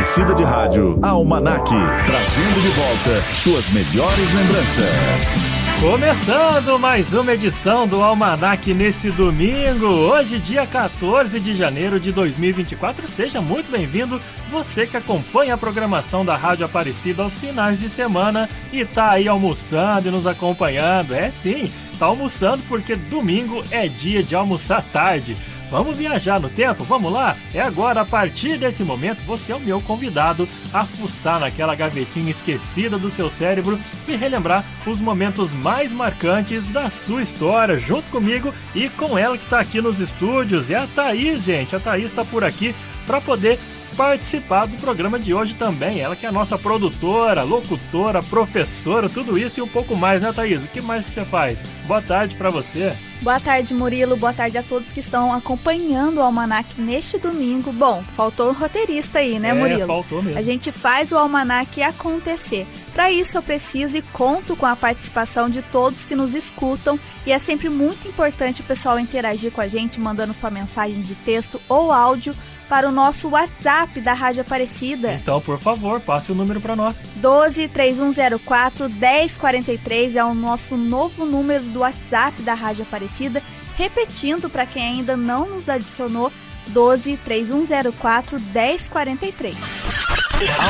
Aparecida de Rádio, Almanac, trazendo de volta suas melhores lembranças. Começando mais uma edição do Almanac nesse domingo, hoje, dia 14 de janeiro de 2024. Seja muito bem-vindo, você que acompanha a programação da Rádio Aparecida aos finais de semana e tá aí almoçando e nos acompanhando. É sim, tá almoçando porque domingo é dia de almoçar tarde. Vamos viajar no tempo? Vamos lá? É agora, a partir desse momento, você é o meu convidado a fuçar naquela gavetinha esquecida do seu cérebro e relembrar os momentos mais marcantes da sua história, junto comigo e com ela que está aqui nos estúdios. É a Thaís, gente. A Thaís está por aqui para poder participar do programa de hoje também. Ela que é a nossa produtora, locutora, professora, tudo isso e um pouco mais, né, Thaís? O que mais que você faz? Boa tarde para você. Boa tarde, Murilo. Boa tarde a todos que estão acompanhando o Almanac neste domingo. Bom, faltou um roteirista aí, né, é, Murilo? faltou mesmo. A gente faz o Almanac acontecer. Para isso, eu preciso e conto com a participação de todos que nos escutam. E é sempre muito importante o pessoal interagir com a gente, mandando sua mensagem de texto ou áudio para o nosso WhatsApp da Rádio Aparecida. Então, por favor, passe o número para nós. 12 3104 1043 é o nosso novo número do WhatsApp da Rádio Aparecida. Repetindo para quem ainda não nos adicionou, 12 3104 1043.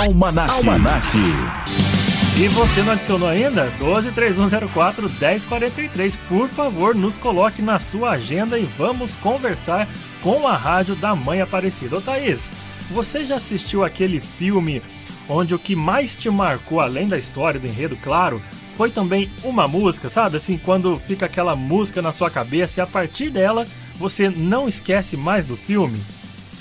Almanac. Almanac. E você não adicionou ainda? 12 3104 1043. Por favor, nos coloque na sua agenda e vamos conversar com a rádio da Mãe Aparecida. Ô Thaís, você já assistiu aquele filme onde o que mais te marcou, além da história, do enredo, claro, foi também uma música, sabe? Assim, quando fica aquela música na sua cabeça e a partir dela você não esquece mais do filme?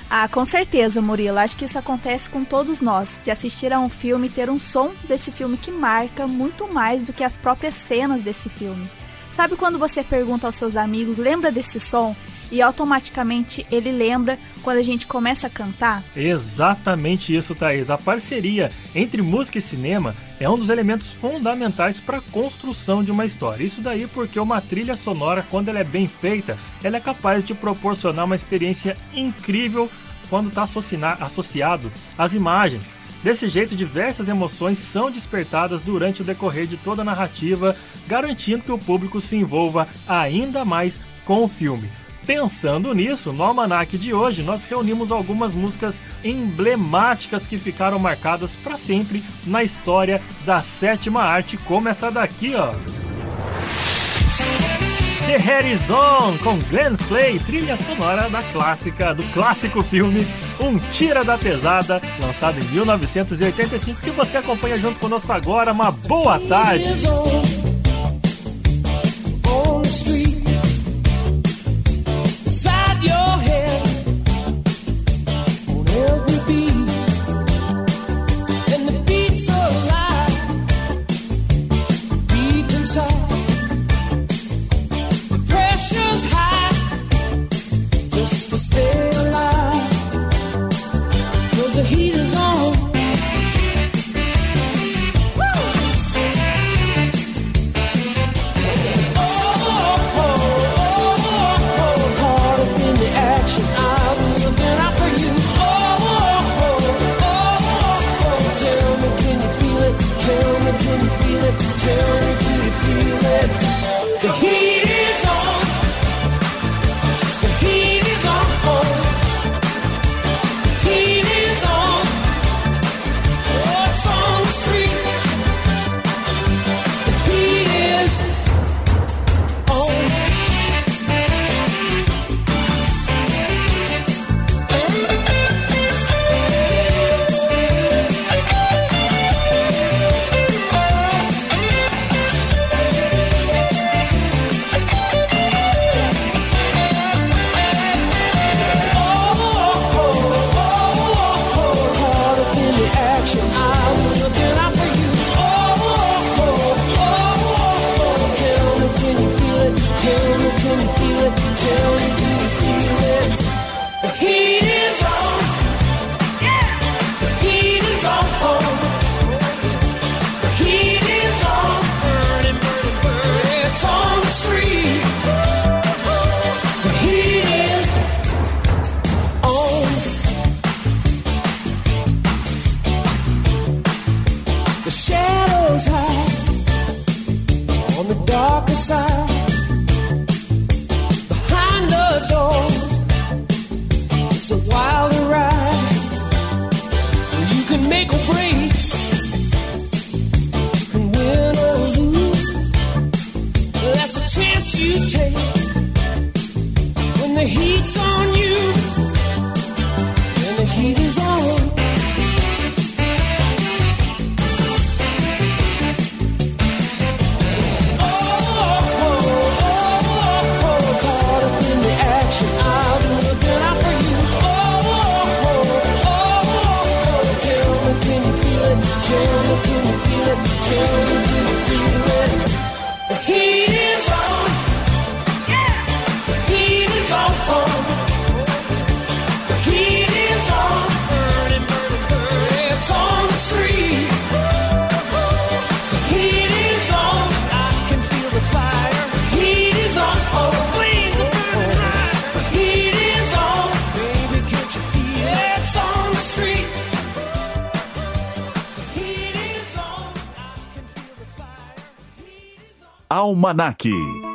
Ah, com certeza, Murilo. Acho que isso acontece com todos nós, de assistir a um filme e ter um som desse filme que marca muito mais do que as próprias cenas desse filme. Sabe quando você pergunta aos seus amigos, lembra desse som? E automaticamente ele lembra quando a gente começa a cantar? Exatamente isso, Thaís. A parceria entre música e cinema é um dos elementos fundamentais para a construção de uma história. Isso daí porque uma trilha sonora, quando ela é bem feita, ela é capaz de proporcionar uma experiência incrível quando está associado às imagens. Desse jeito, diversas emoções são despertadas durante o decorrer de toda a narrativa, garantindo que o público se envolva ainda mais com o filme. Pensando nisso, no almanac de hoje nós reunimos algumas músicas emblemáticas que ficaram marcadas para sempre na história da sétima arte, como essa daqui, ó. The Harrison com Glenn Clay, trilha sonora da clássica, do clássico filme Um Tira da Pesada, lançado em 1985, que você acompanha junto conosco agora. Uma boa tarde! Almanac.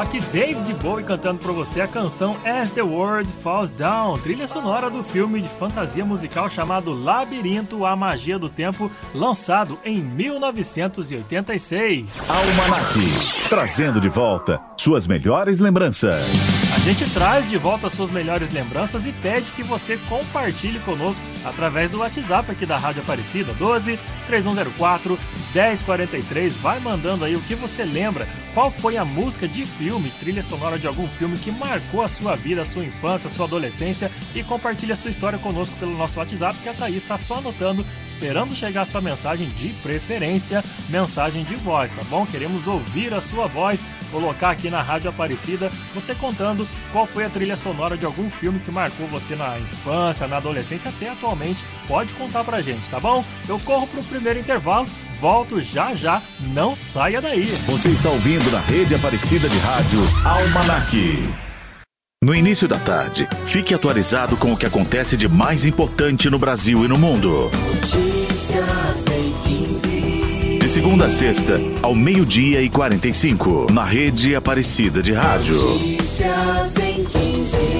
Rock, David Bowie cantando para você a canção As the World Falls Down, trilha sonora do filme de fantasia musical chamado Labirinto, a Magia do Tempo, lançado em 1986. Almanac, trazendo de volta suas melhores lembranças. A gente traz de volta suas melhores lembranças e pede que você compartilhe conosco através do WhatsApp aqui da Rádio Aparecida, 12 3104 1043. Vai mandando aí o que você lembra, qual foi a música de filme, trilha sonora de algum filme que marcou a sua vida, a sua infância, a sua adolescência e compartilhe a sua história conosco pelo nosso WhatsApp, que a Thaís está só anotando, esperando chegar a sua mensagem de preferência, mensagem de voz, tá bom? Queremos ouvir a sua voz, colocar aqui na Rádio Aparecida, você contando qual foi a trilha sonora de algum filme que marcou você na infância, na adolescência, até atualmente. Pode contar pra gente, tá bom? Eu corro pro primeiro intervalo volto já já, não saia daí. Você está ouvindo na rede Aparecida de Rádio Almanac. No início da tarde, fique atualizado com o que acontece de mais importante no Brasil e no mundo. Notícias em 15. Segunda a sexta, ao meio-dia e 45, na rede Aparecida de Rádio. Notícias em 15.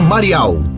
Marial.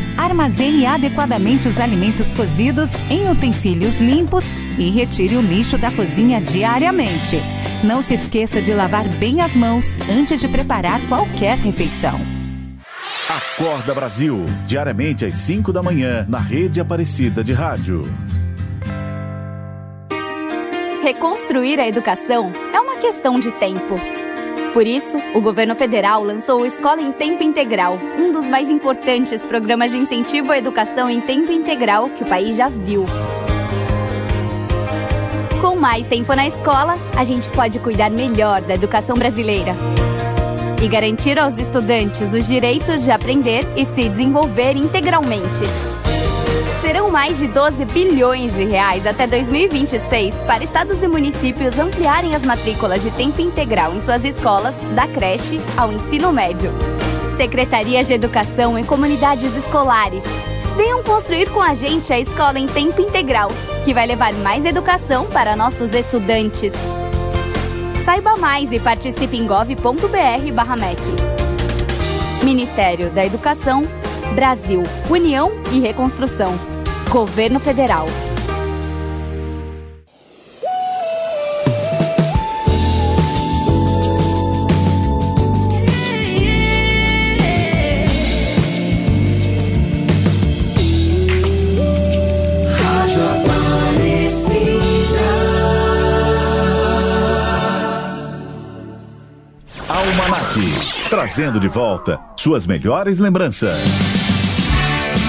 Armazene adequadamente os alimentos cozidos em utensílios limpos e retire o lixo da cozinha diariamente. Não se esqueça de lavar bem as mãos antes de preparar qualquer refeição. Acorda Brasil, diariamente às 5 da manhã, na rede Aparecida de Rádio. Reconstruir a educação é uma questão de tempo. Por isso, o governo federal lançou o Escola em Tempo Integral, um dos mais importantes programas de incentivo à educação em tempo integral que o país já viu. Com mais tempo na escola, a gente pode cuidar melhor da educação brasileira e garantir aos estudantes os direitos de aprender e se desenvolver integralmente. Mais de 12 bilhões de reais até 2026 para estados e municípios ampliarem as matrículas de tempo integral em suas escolas, da creche ao ensino médio. Secretarias de Educação em comunidades escolares. Venham construir com a gente a escola em tempo integral, que vai levar mais educação para nossos estudantes. Saiba mais e participe em gov.br/mec. Ministério da Educação, Brasil, União e Reconstrução. Governo Federal. Rádio Aparecida. Almanac, trazendo de volta suas melhores lembranças.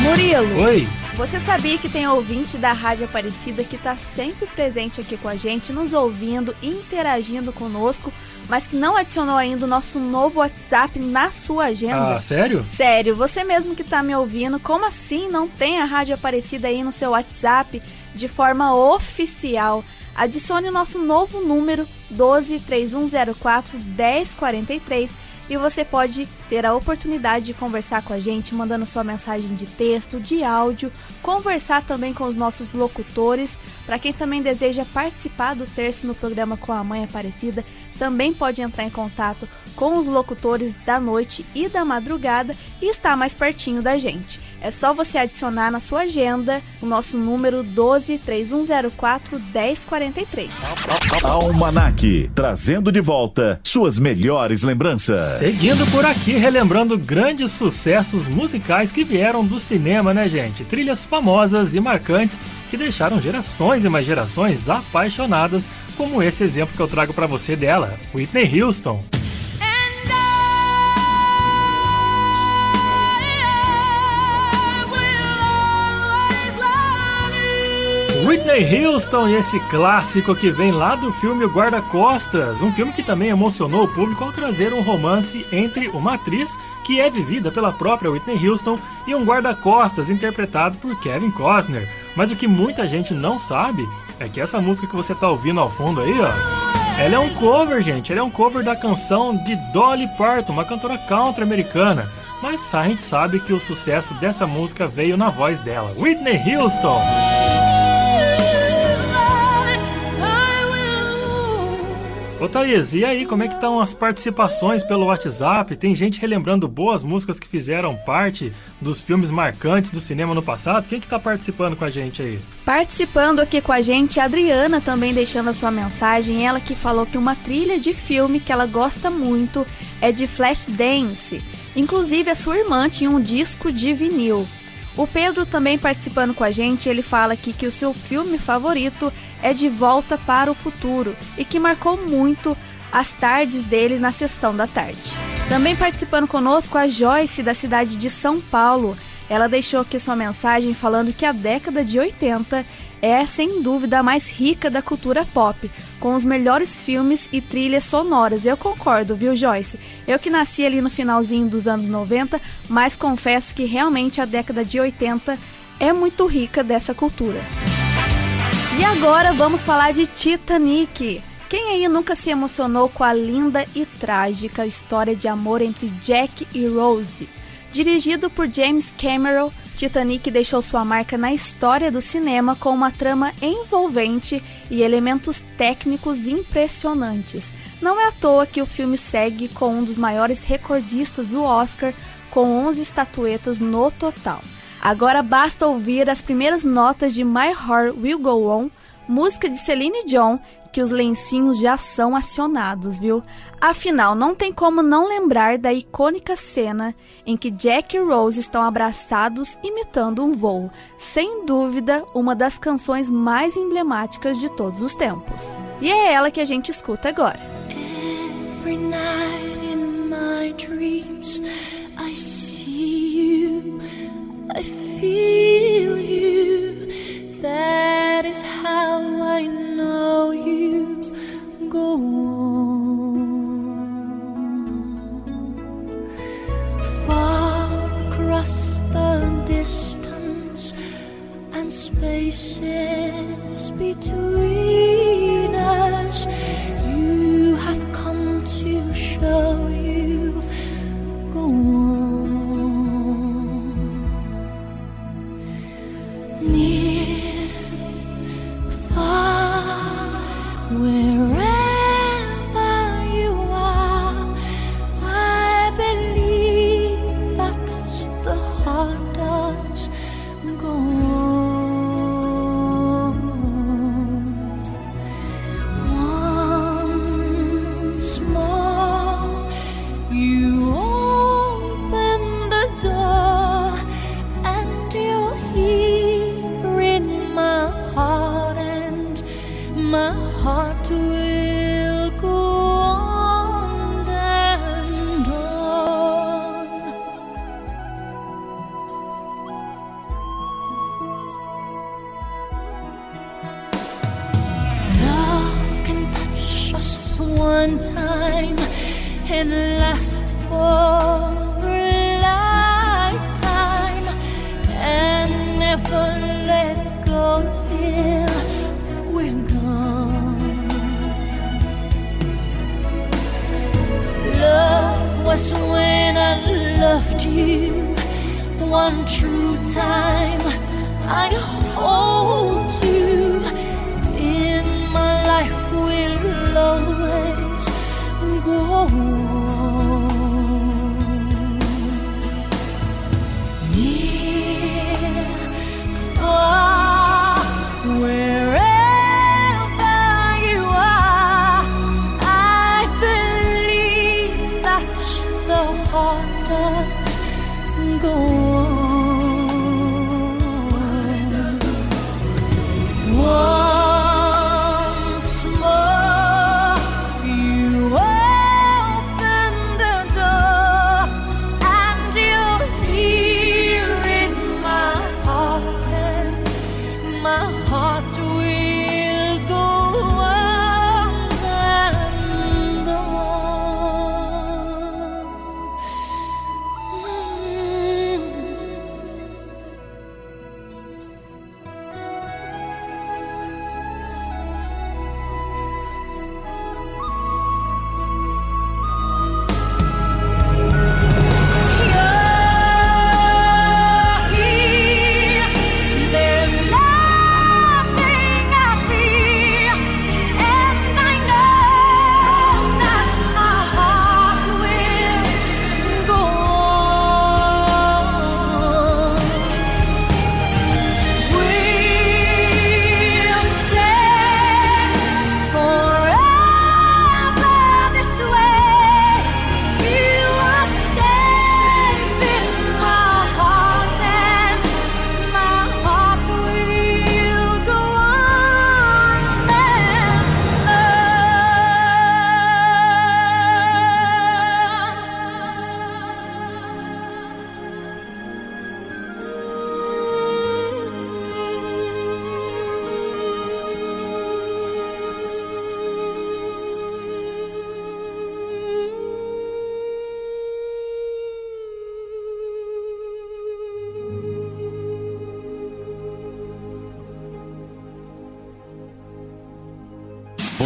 Murilo, Oi, você sabia que tem ouvinte da Rádio Aparecida que está sempre presente aqui com a gente, nos ouvindo, interagindo conosco, mas que não adicionou ainda o nosso novo WhatsApp na sua agenda? ah, sério? Sério, você mesmo que tá me ouvindo, como assim não tem a Rádio Aparecida aí no seu WhatsApp de forma oficial? Adicione o nosso novo número 123104 1043 e você pode ter a oportunidade de conversar com a gente, mandando sua mensagem de texto, de áudio, conversar também com os nossos locutores. Para quem também deseja participar do terço no programa com a Mãe Aparecida, também pode entrar em contato com os locutores da noite e da madrugada e estar mais pertinho da gente. É só você adicionar na sua agenda o nosso número 12 3104 1043. Almanac, trazendo de volta suas melhores lembranças. Seguindo por aqui, relembrando grandes sucessos musicais que vieram do cinema, né, gente? Trilhas famosas e marcantes que deixaram gerações e mais gerações apaixonadas, como esse exemplo que eu trago para você dela, Whitney Houston. Whitney Houston e esse clássico que vem lá do filme Guarda-Costas, um filme que também emocionou o público ao trazer um romance entre uma atriz que é vivida pela própria Whitney Houston e um guarda-costas interpretado por Kevin Costner. Mas o que muita gente não sabe é que essa música que você tá ouvindo ao fundo aí, ó, ela é um cover, gente. Ela é um cover da canção de Dolly Parton, uma cantora country americana. Mas a gente sabe que o sucesso dessa música veio na voz dela, Whitney Houston. Ô Thaís, e aí, como é que estão as participações pelo WhatsApp? Tem gente relembrando boas músicas que fizeram parte dos filmes marcantes do cinema no passado? Quem que tá participando com a gente aí? Participando aqui com a gente, a Adriana também deixando a sua mensagem. Ela que falou que uma trilha de filme que ela gosta muito é de Flashdance. Inclusive, a sua irmã tinha um disco de vinil. O Pedro também participando com a gente, ele fala aqui que o seu filme favorito é De Volta para o Futuro e que marcou muito as tardes dele na sessão da tarde. Também participando conosco a Joyce da cidade de São Paulo. Ela deixou aqui sua mensagem falando que a década de 80 é sem dúvida a mais rica da cultura pop, com os melhores filmes e trilhas sonoras. Eu concordo, viu, Joyce? Eu que nasci ali no finalzinho dos anos 90, mas confesso que realmente a década de 80 é muito rica dessa cultura. E agora vamos falar de Titanic. Quem aí nunca se emocionou com a linda e trágica história de amor entre Jack e Rose? Dirigido por James Cameron, Titanic deixou sua marca na história do cinema com uma trama envolvente e elementos técnicos impressionantes. Não é à toa que o filme segue com um dos maiores recordistas do Oscar, com 11 estatuetas no total. Agora basta ouvir as primeiras notas de My Heart Will Go On, música de Celine Dion, que os lencinhos já são acionados, viu? Afinal, não tem como não lembrar da icônica cena em que Jack e Rose estão abraçados imitando um voo. Sem dúvida, uma das canções mais emblemáticas de todos os tempos. E é ela que a gente escuta agora. Every night in my dreams, I feel you. That is how I know you go on. Far across the distance and spaces between us,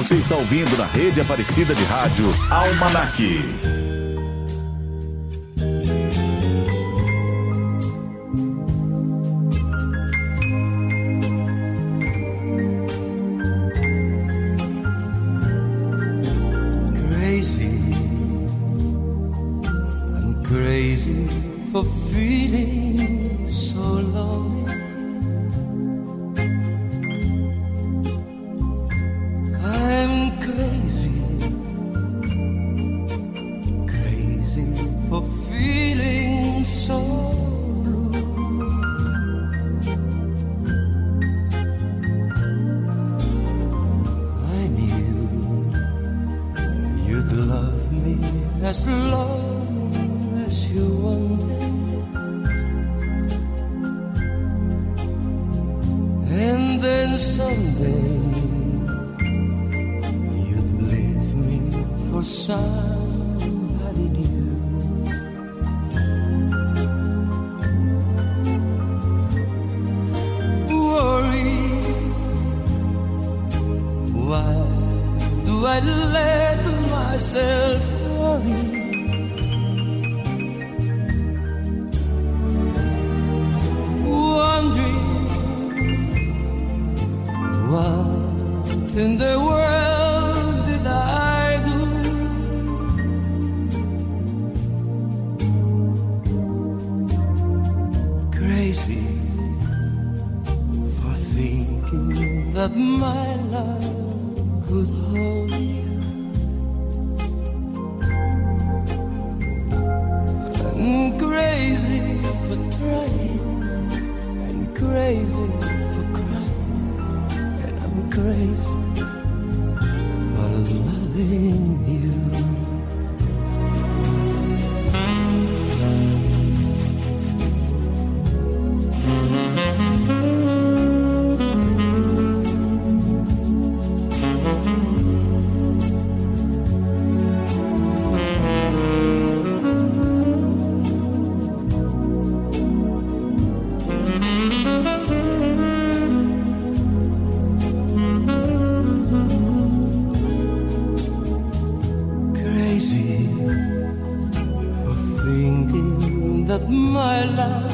Você está ouvindo na rede Aparecida de Rádio Almanac. my love.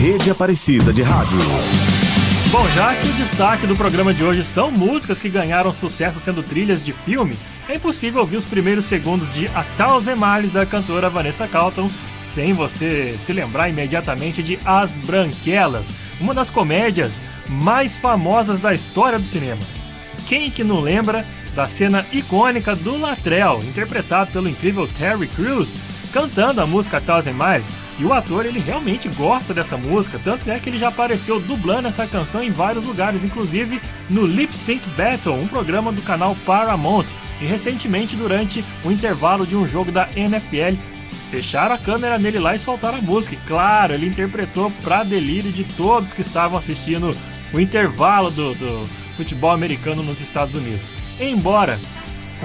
Rede Aparecida de Rádio. Bom, já que o destaque do programa de hoje são músicas que ganharam sucesso sendo trilhas de filme, é impossível ouvir os primeiros segundos de A Thousand Miles da cantora Vanessa Carlton sem você se lembrar imediatamente de As Branquelas, uma das comédias mais famosas da história do cinema. Quem que não lembra da cena icônica do Latrell, interpretado pelo incrível Terry Crews, cantando a música Thousand Miles? E o ator, ele realmente gosta dessa música, tanto é que ele já apareceu dublando essa canção em vários lugares, inclusive no Lip Sync Battle, um programa do canal Paramount, e recentemente durante o intervalo de um jogo da NFL. Fecharam a câmera nele lá e soltaram a música. E, claro, ele interpretou pra delírio de todos que estavam assistindo o intervalo do, do futebol americano nos Estados Unidos. Embora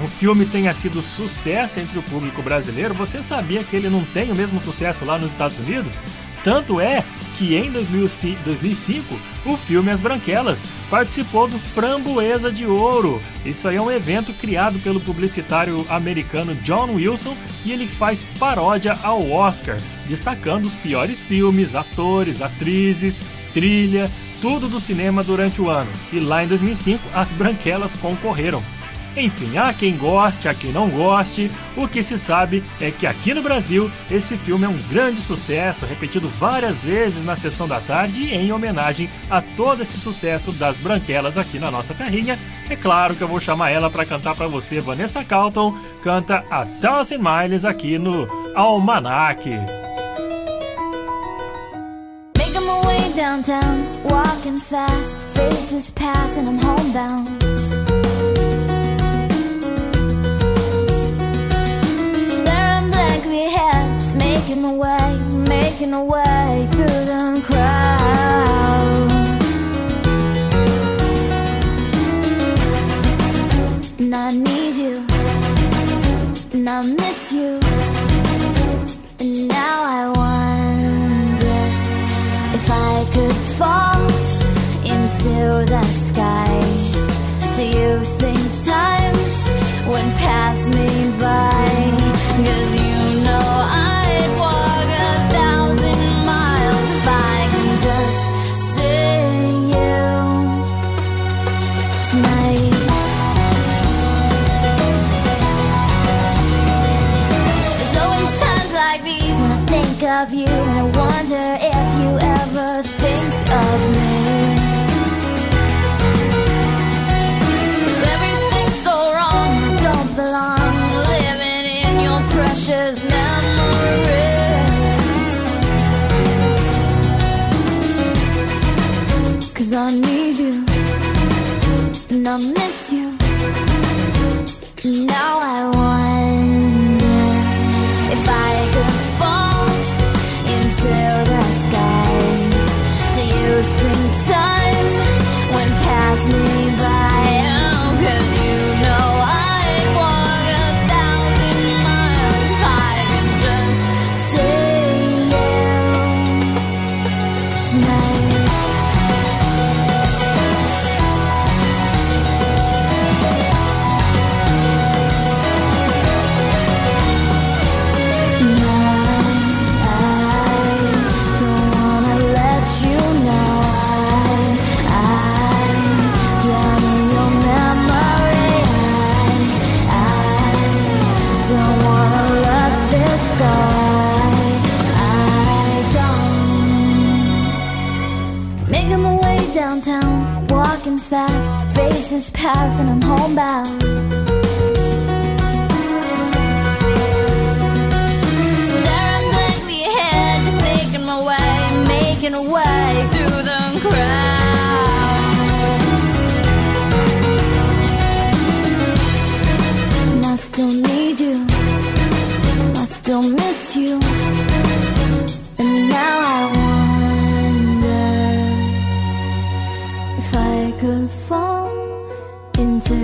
o filme tenha sido sucesso entre o público brasileiro, você sabia que ele não tem o mesmo sucesso lá nos Estados Unidos? Tanto é que em 2005 o filme As Branquelas participou do Framboesa de Ouro. Isso aí é um evento criado pelo publicitário americano John Wilson e ele faz paródia ao Oscar, destacando os piores filmes, atores, atrizes, trilha, tudo do cinema durante o ano. E lá em 2005 As Branquelas concorreram. Enfim, há quem goste, há quem não goste. O que se sabe é que aqui no Brasil esse filme é um grande sucesso, repetido várias vezes na sessão da tarde em homenagem a todo esse sucesso das branquelas aqui na nossa terrinha. É claro que eu vou chamar ela para cantar para você, Vanessa Carlton, canta A Thousand Miles aqui no Almanac. Making my way downtown, walking fast, faces pass and I'm homebound. Blankly ahead, just making my way, making my way through the crowd. And I need you, and I miss you, and now I wonder if I could fall into the sky. Do you think time would pass me by? And pass, and I'm homebound.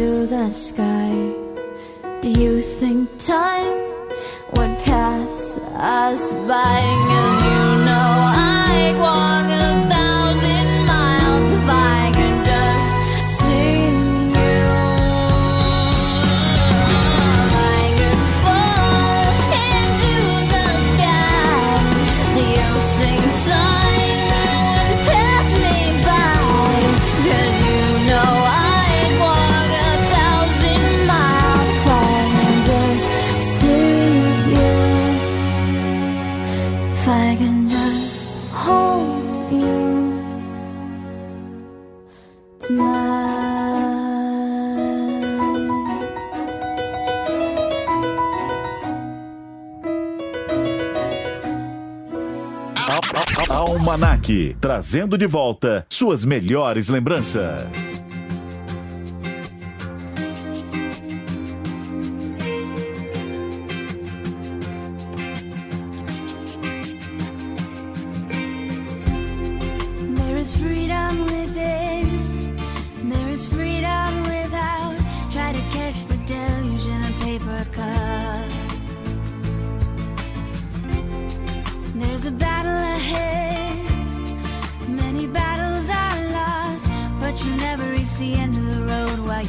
Into the sky. Do you think time would pass us by? Almanac, trazendo de volta suas melhores lembranças.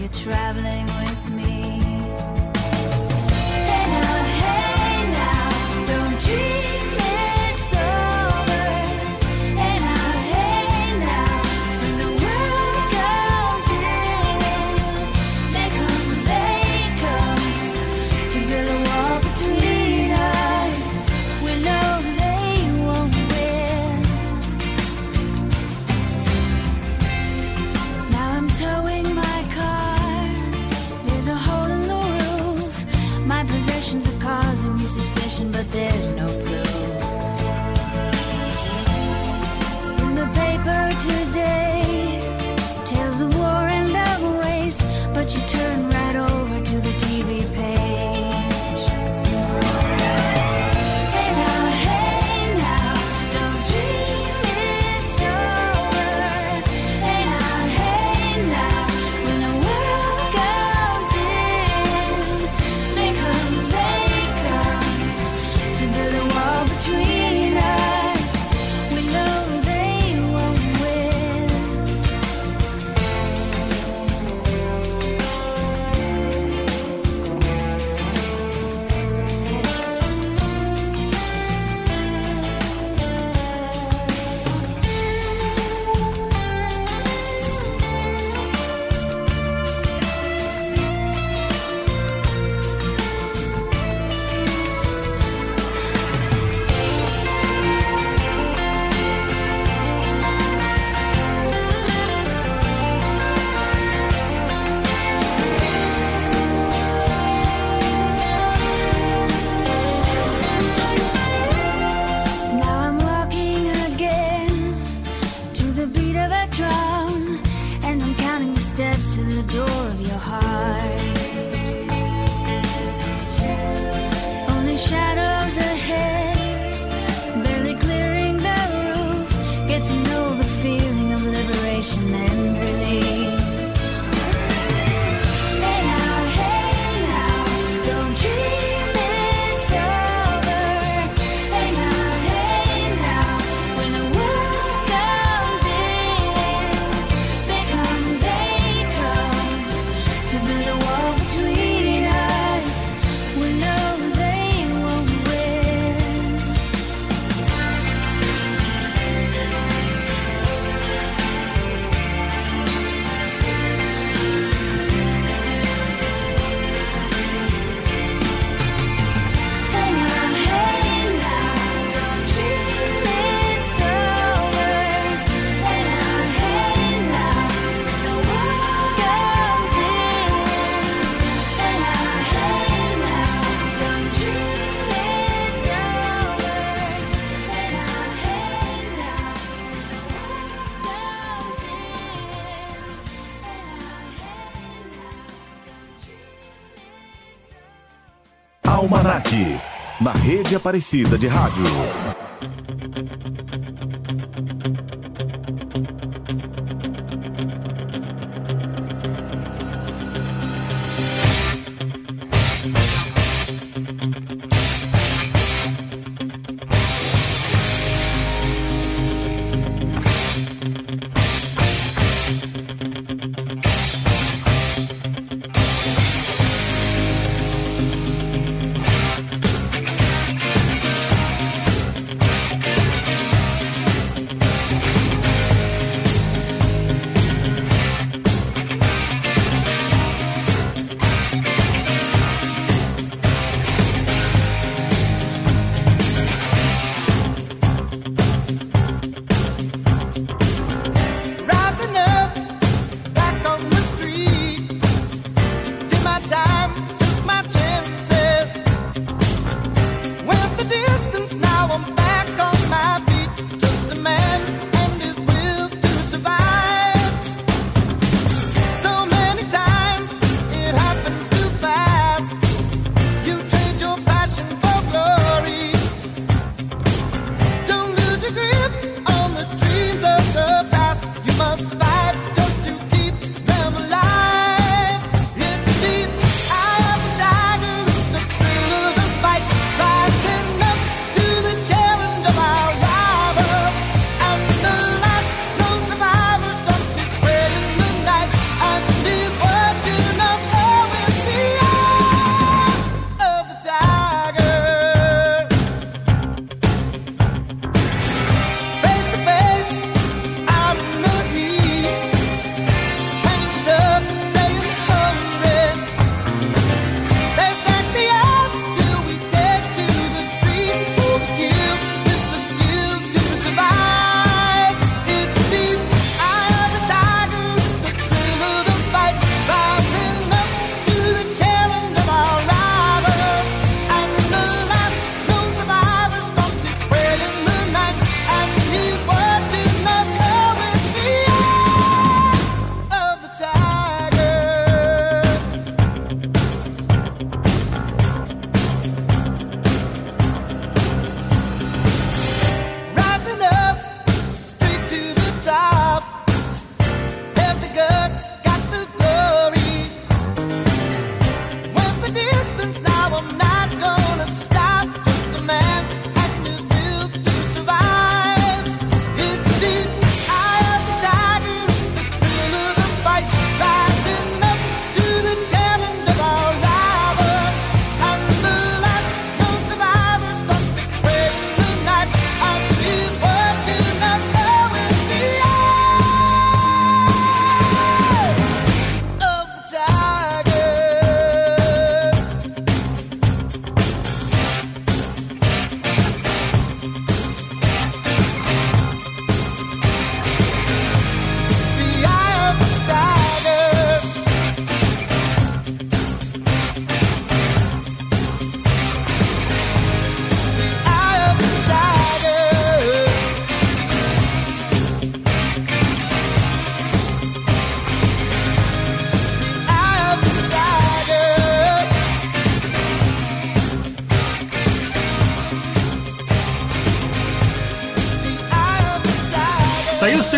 you're traveling with Aparecida de Rádio.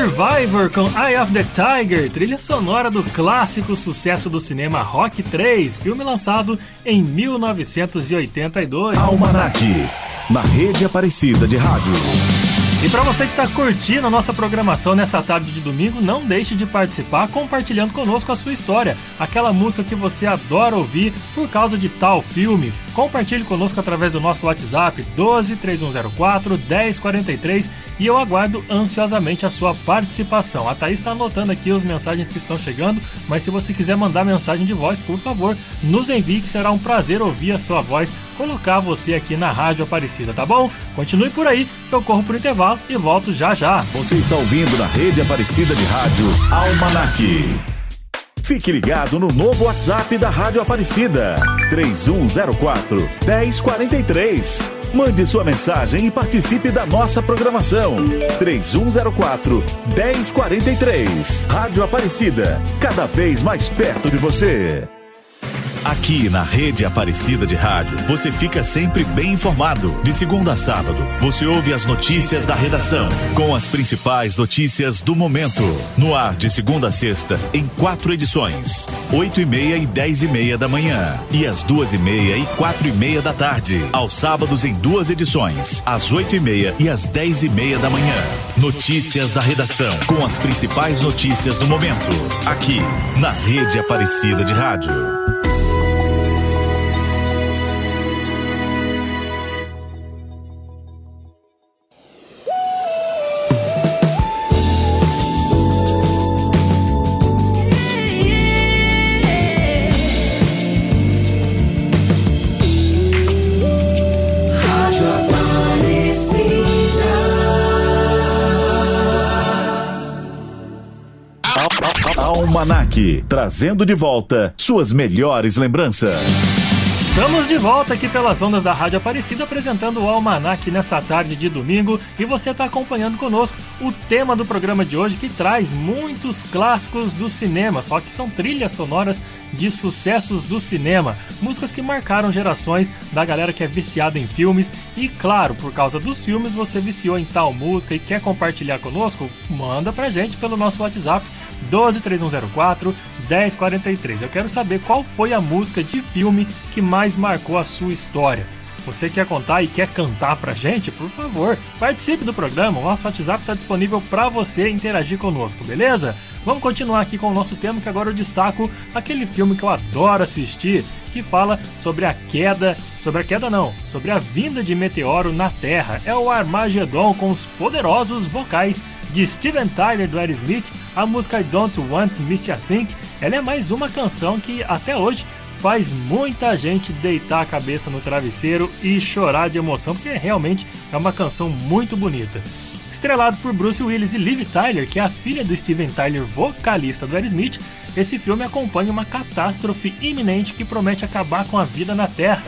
Survivor com Eye of the Tiger, trilha sonora do clássico sucesso do cinema Rock 3, filme lançado em 1982. Almanac, na rede Aparecida de Rádio. E para você que está curtindo a nossa programação nessa tarde de domingo, não deixe de participar compartilhando conosco a sua história, aquela música que você adora ouvir por causa de tal filme. Compartilhe conosco através do nosso WhatsApp 12 3104 1043 e eu aguardo ansiosamente a sua participação. A Thaís está anotando aqui as mensagens que estão chegando, mas se você quiser mandar mensagem de voz, por favor, nos envie que será um prazer ouvir a sua voz, colocar você aqui na Rádio Aparecida, tá bom? Continue por aí que eu corro pro intervalo e volto já já. Você está ouvindo na rede Aparecida de Rádio Almanac. Fique ligado no novo WhatsApp da Rádio Aparecida. 3104 1043. Mande sua mensagem e participe da nossa programação. 3104 1043. Rádio Aparecida, cada vez mais perto de você. Aqui na Rede Aparecida de Rádio, você fica sempre bem informado. De segunda a sábado, você ouve as notícias da redação, com as principais notícias do momento. No ar de segunda a sexta, em quatro edições: oito e meia e dez e meia da manhã, e às duas e meia e quatro e meia da tarde. Aos sábados, em duas edições, às oito e meia e às dez e meia da manhã. Notícias da redação, com as principais notícias do momento. Aqui, na Rede Aparecida de Rádio. Trazendo de volta suas melhores lembranças. Estamos de volta aqui pelas ondas da Rádio Aparecida apresentando o Almanac nessa tarde de domingo. E você está acompanhando conosco o tema do programa de hoje que traz muitos clássicos do cinema, só que são trilhas sonoras de sucessos do cinema, músicas que marcaram gerações da galera que é viciada em filmes. E claro, por causa dos filmes você viciou em tal música e quer compartilhar conosco, manda pra gente pelo nosso WhatsApp 123104 1043. Eu quero saber qual foi a música de filme que mais marcou a sua história. Você quer contar e quer cantar pra gente? Por favor, participe do programa. O nosso WhatsApp está disponível para você interagir conosco, beleza? Vamos continuar aqui com o nosso tema que agora eu destaco aquele filme que eu adoro assistir, que fala sobre a queda, sobre a queda não, sobre a vinda de meteoro na Terra. É o Armageddon com os poderosos vocais de Steven Tyler do Aerosmith, a música I Don't Want Miss a Think. Ela é mais uma canção que até hoje faz muita gente deitar a cabeça no travesseiro e chorar de emoção, porque realmente é uma canção muito bonita. Estrelado por Bruce Willis e Liv Tyler, que é a filha do Steven Tyler, vocalista do Aerosmith, esse filme acompanha uma catástrofe iminente que promete acabar com a vida na Terra.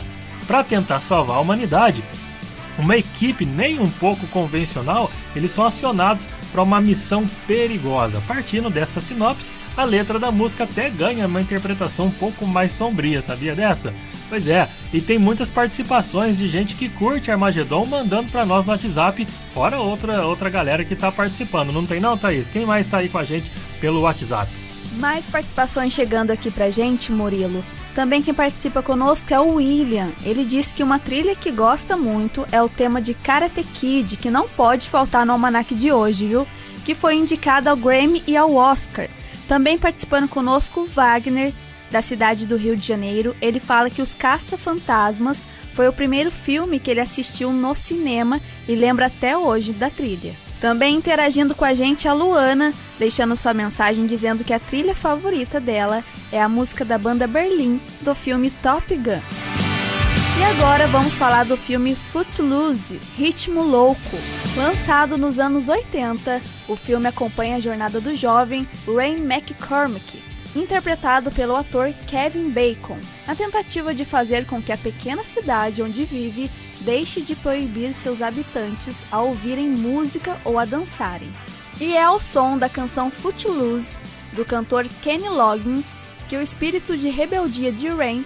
Para tentar salvar a humanidade, uma equipe nem um pouco convencional, eles são acionados para uma missão perigosa. Partindo dessa sinopse, a letra da música até ganha uma interpretação um pouco mais sombria, sabia dessa? Pois é, e tem muitas participações de gente que curte Armagedon mandando para nós no WhatsApp, fora outra outra galera que tá participando. Não tem não, Thaís? Quem mais tá aí com a gente pelo WhatsApp? Mais participações chegando aqui pra gente, Murilo. Também quem participa conosco é o William. Ele diz que uma trilha que gosta muito é o tema de Karate Kid, que não pode faltar no almanac de hoje, viu? Que foi indicado ao Grammy e ao Oscar. Também participando conosco Wagner, da cidade do Rio de Janeiro. Ele fala que Os Caça-Fantasmas foi o primeiro filme que ele assistiu no cinema e lembra até hoje da trilha. Também interagindo com a gente a Luana, deixando sua mensagem dizendo que a trilha favorita dela é a música da banda Berlim do filme Top Gun. E agora vamos falar do filme Footloose, Ritmo Louco. Lançado nos anos 80, o filme acompanha a jornada do jovem Rain McCormick, interpretado pelo ator Kevin Bacon, na tentativa de fazer com que a pequena cidade onde vive deixe de proibir seus habitantes a ouvirem música ou a dançarem. E é ao som da canção Footloose, do cantor Kenny Loggins, que o espírito de rebeldia de Rain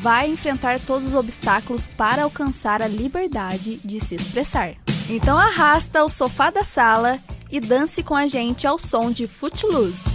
vai enfrentar todos os obstáculos para alcançar a liberdade de se expressar. Então arrasta o sofá da sala e dance com a gente ao som de Footloose.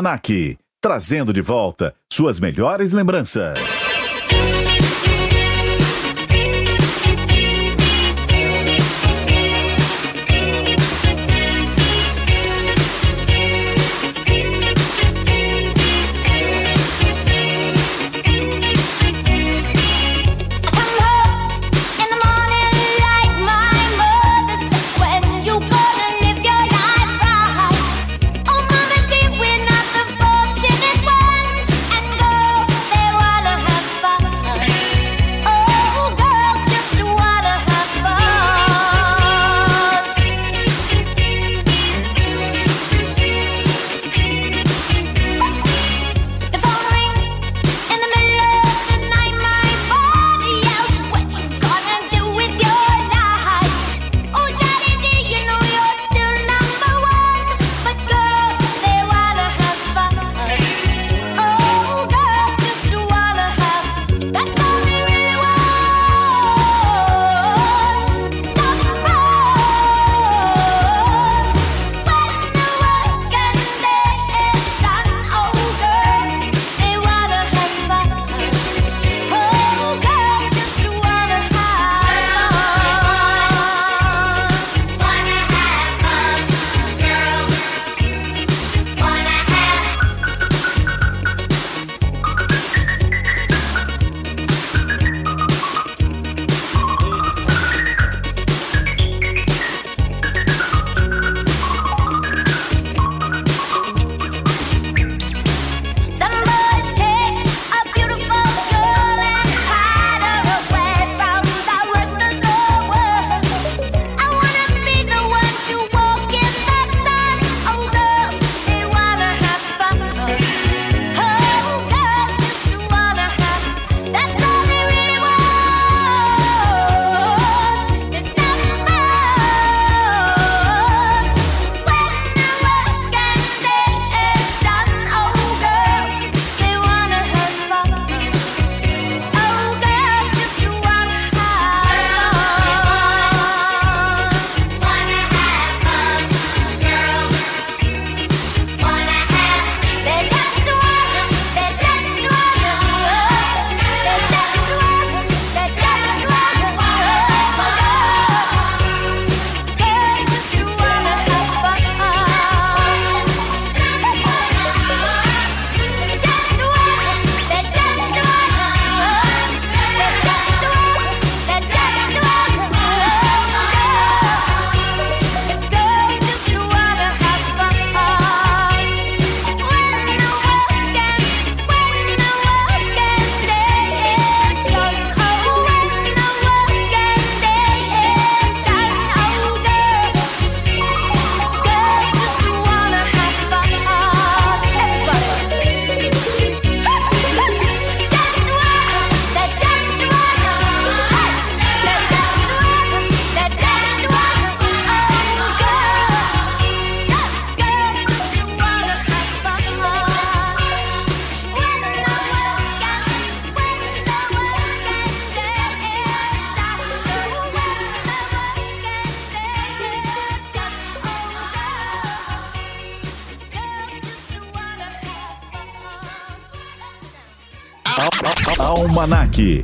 Almanac, trazendo de volta suas melhores lembranças.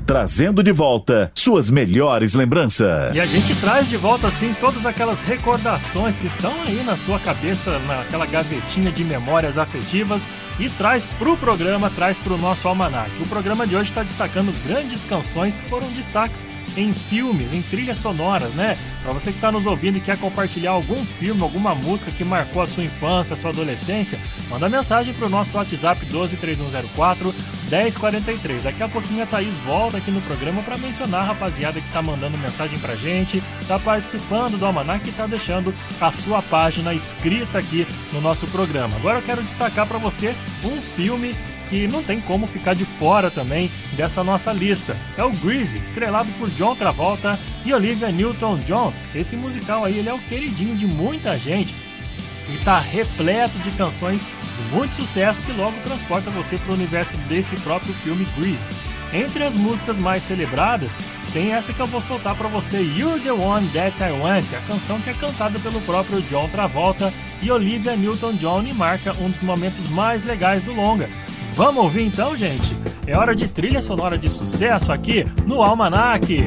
Trazendo de volta suas melhores lembranças. E a gente traz de volta, assim, todas aquelas recordações que estão aí na sua cabeça, naquela gavetinha de memórias afetivas e traz pro programa, traz pro nosso almanac. O programa de hoje está destacando grandes canções que foram destaques em filmes, em trilhas sonoras, né? Para você que está nos ouvindo e quer compartilhar algum filme, alguma música que marcou a sua infância, a sua adolescência, manda mensagem pro nosso WhatsApp 123104 1043. Daqui a pouquinho a Thaís volta aqui no programa para mencionar a rapaziada que tá mandando mensagem pra gente, tá participando do Almanac e tá deixando a sua página escrita aqui no nosso programa. Agora eu quero destacar para você um filme que não tem como ficar de fora também dessa nossa lista. É o Greasy, estrelado por John Travolta e Olivia Newton-John. Esse musical aí ele é o queridinho de muita gente e tá repleto de canções muito sucesso que logo transporta você para o universo desse próprio filme Grease. Entre as músicas mais celebradas, tem essa que eu vou soltar para você, You're the One That I Want, a canção que é cantada pelo próprio John Travolta e Olivia Newton-John e marca um dos momentos mais legais do longa. Vamos ouvir então, gente? É hora de trilha sonora de sucesso aqui no Almanac.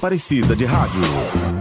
Aparecida de Rádio.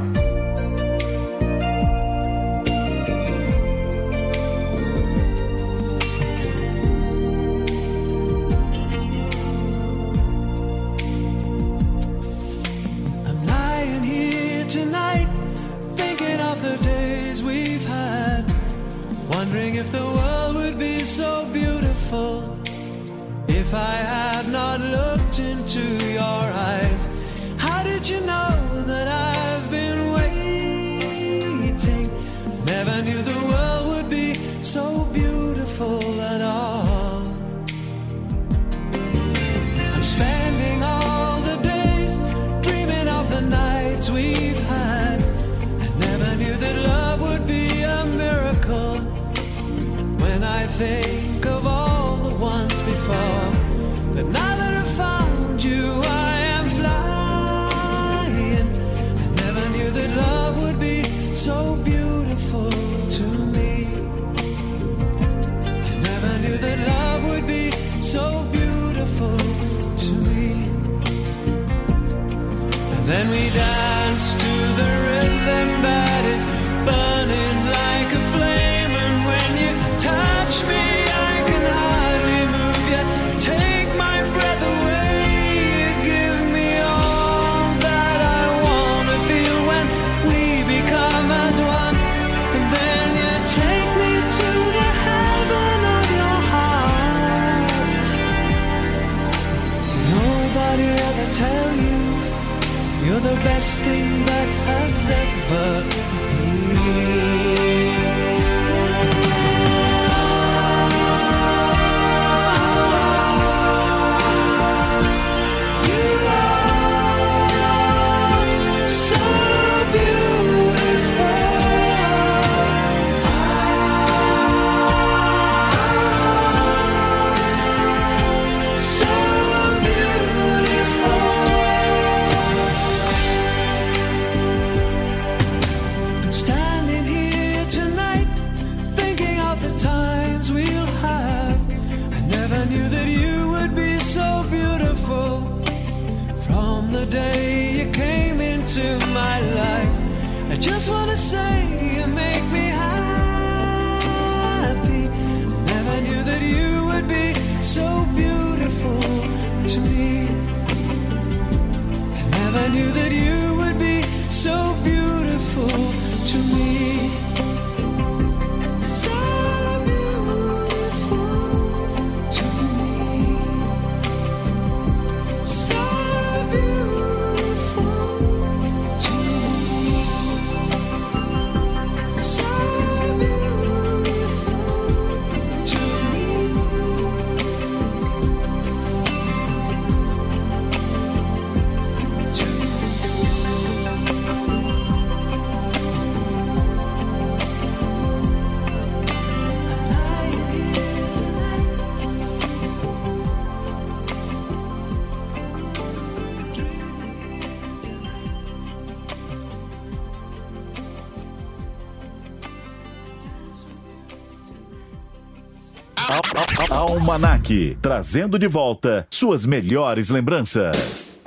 Then we dance to the rhythm that best thing that has ever Trazendo de volta suas melhores lembranças.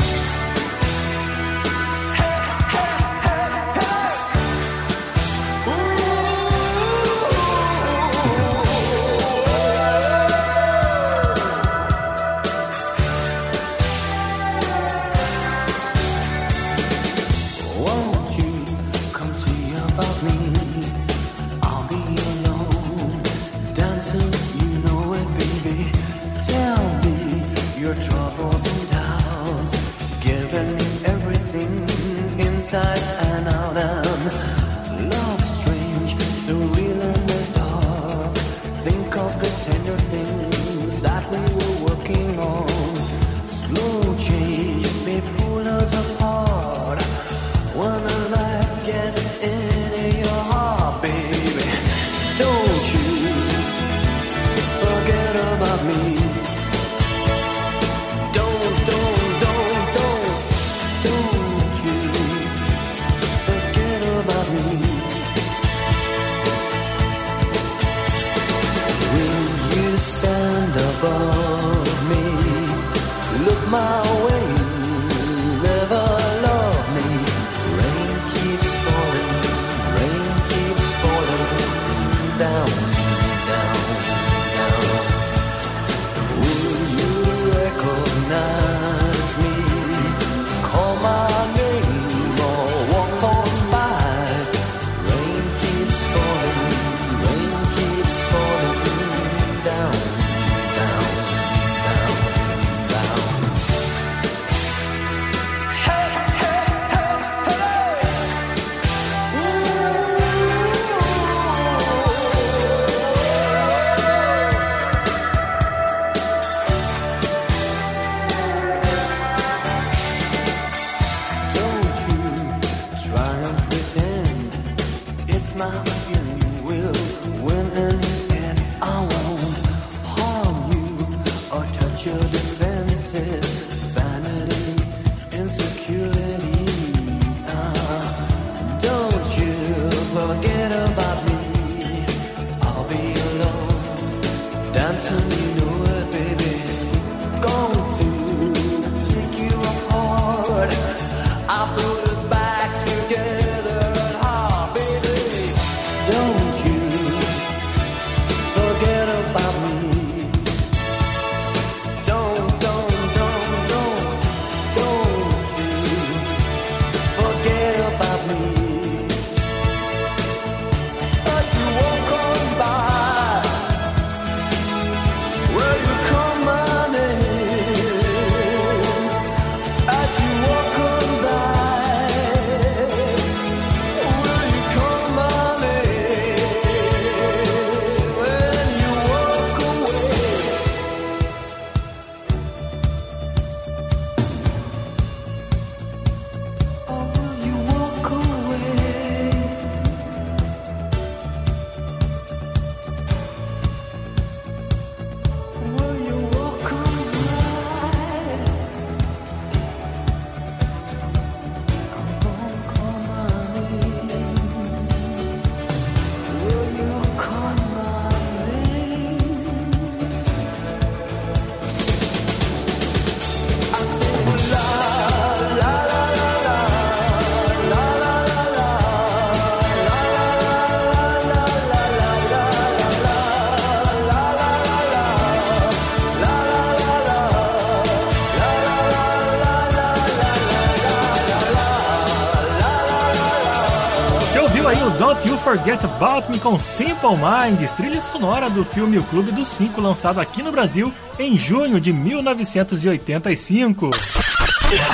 Don't You Forget About Me com Simple Minds, trilha sonora do filme O Clube dos Cinco, lançado aqui no Brasil em junho de 1985.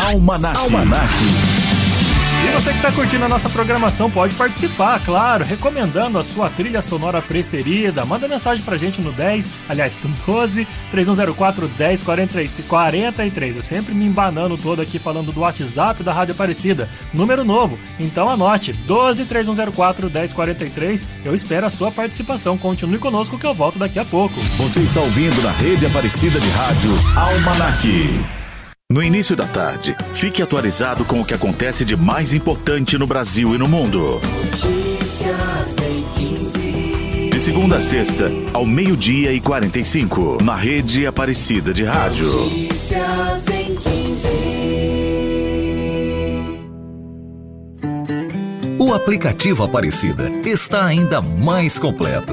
Almanac. Almanac. E você que está curtindo a nossa programação pode participar, claro, recomendando a sua trilha sonora preferida. Manda mensagem pra gente no 10, aliás, no 12 3104 1043. Eu sempre me embanando todo aqui falando do WhatsApp da Rádio Aparecida. Número novo, então anote: 12 3104 1043. Eu espero a sua participação. Continue conosco que eu volto daqui a pouco. Você está ouvindo na rede Aparecida de Rádio Almanac. No início da tarde, fique atualizado com o que acontece de mais importante no Brasil e no mundo. Notícias em 15. De segunda a sexta, ao meio-dia e 45, na rede Aparecida de Rádio. Notícias em 15. O aplicativo Aparecida está ainda mais completo.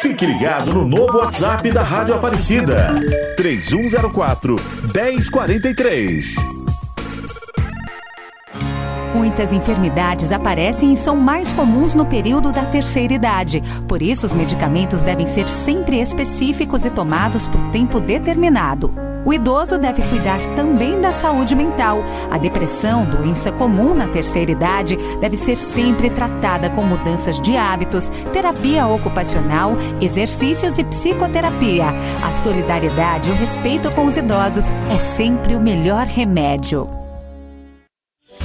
Fique ligado no novo WhatsApp da Rádio Aparecida. 3104 1043. Muitas enfermidades aparecem e são mais comuns no período da terceira idade. Por isso, os medicamentos devem ser sempre específicos e tomados por tempo determinado. O idoso deve cuidar também da saúde mental. A depressão, doença comum na terceira idade, deve ser sempre tratada com mudanças de hábitos, terapia ocupacional, exercícios e psicoterapia. A solidariedade e o respeito com os idosos é sempre o melhor remédio.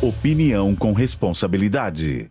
Opinião com responsabilidade.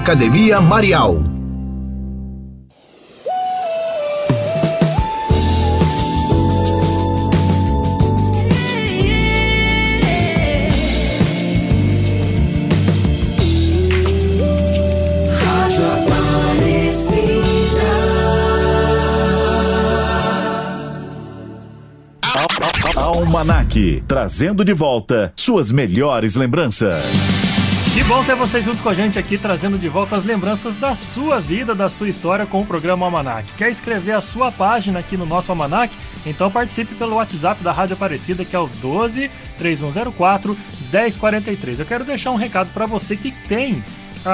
Academia Marial. Almanac, trazendo de volta suas melhores lembranças. Que bom ter você junto com a gente aqui, trazendo de volta as lembranças da sua vida, da sua história com o programa Almanac. Quer escrever a sua página aqui no nosso Almanac? Então participe pelo WhatsApp da Rádio Aparecida, que é o 12 3104 1043. Eu quero deixar um recado para você que tem a,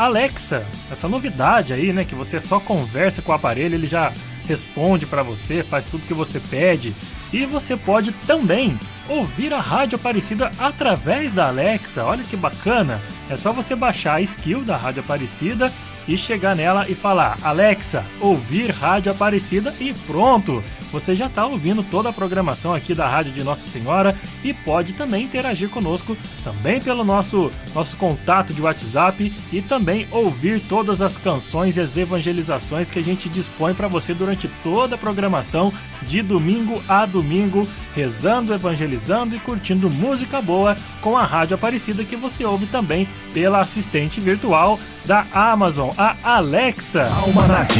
a Alexa, essa novidade aí, né? Que você só conversa com o aparelho, ele já responde para você, faz tudo que você pede. E você pode também ouvir a Rádio Aparecida através da Alexa. Olha que bacana! É só você baixar a skill da Rádio Aparecida e chegar nela e falar: Alexa, ouvir Rádio Aparecida e pronto! Você já está ouvindo toda a programação aqui da Rádio de Nossa Senhora e pode também interagir conosco também pelo nosso, nosso contato de WhatsApp e também ouvir todas as canções e as evangelizações que a gente dispõe para você durante toda a programação de domingo a domingo, rezando, evangelizando e curtindo música boa com a Rádio Aparecida que você ouve também pela assistente virtual da Amazon, a Alexa. Almanac,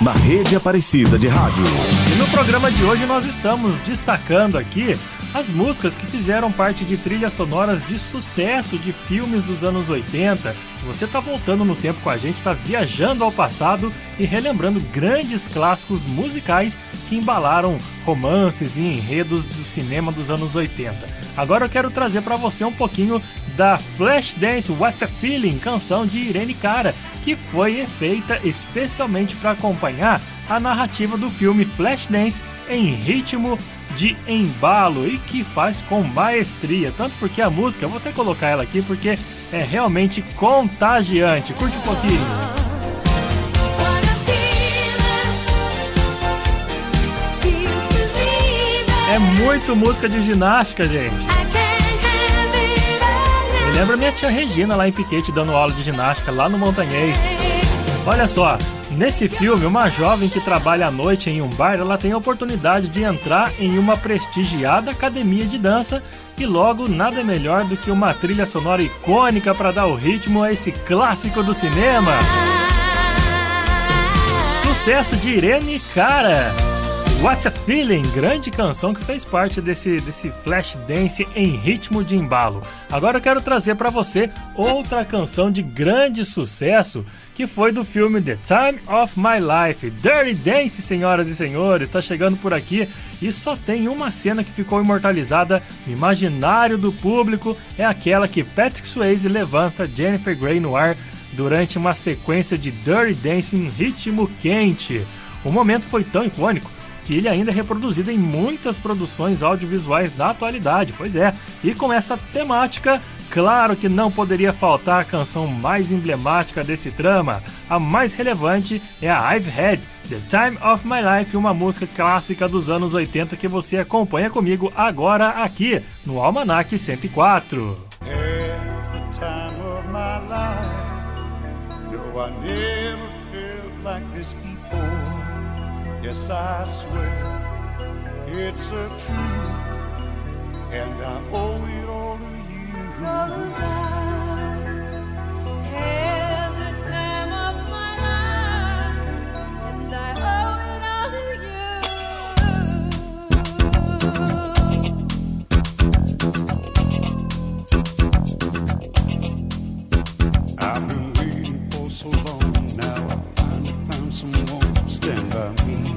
na rede Aparecida de Rádio. E no programa de hoje nós estamos destacando aqui as músicas que fizeram parte de trilhas sonoras de sucesso de filmes dos anos 80. Você está voltando no tempo com a gente, está viajando ao passado e relembrando grandes clássicos musicais que embalaram romances e enredos do cinema dos anos 80. Agora eu quero trazer para você um pouquinho da Flashdance What's a Feeling, canção de Irene Cara, que foi feita especialmente para acompanhar a narrativa do filme Flashdance em ritmo de embalo e que faz com maestria. Tanto porque a música, vou até colocar ela aqui porque é realmente contagiante. Curte um pouquinho. É muito música de ginástica, gente. Lembra minha tia Regina lá em Piquete dando aula de ginástica lá no Montanhês. Olha só, nesse filme, uma jovem que trabalha à noite em um bar, ela tem a oportunidade de entrar em uma prestigiada academia de dança e logo nada melhor do que uma trilha sonora icônica para dar o ritmo a esse clássico do cinema. Sucesso de Irene Cara. What's a Feeling, grande canção que fez parte desse, desse flash dance em ritmo de embalo. Agora eu quero trazer para você outra canção de grande sucesso que foi do filme The Time of My Life. Dirty Dance, senhoras e senhores, está chegando por aqui e só tem uma cena que ficou imortalizada no imaginário do público, é aquela que Patrick Swayze levanta Jennifer Grey no ar durante uma sequência de Dirty Dance em ritmo quente. O momento foi tão icônico que ele ainda é reproduzido em muitas produções audiovisuais da atualidade. Pois é, e com essa temática, claro que não poderia faltar a canção mais emblemática desse trama. A mais relevante é a I've Had, The Time of My Life, uma música clássica dos anos 80 que você acompanha comigo agora aqui no Almanac 104. Had the time of my life. No, I never felt like this before. Yes, I swear it's a truth, and I owe it all to you. Cause I had the time of my life, and I owe it all to you. I've been waiting for so long now. I finally found someone to stand by me.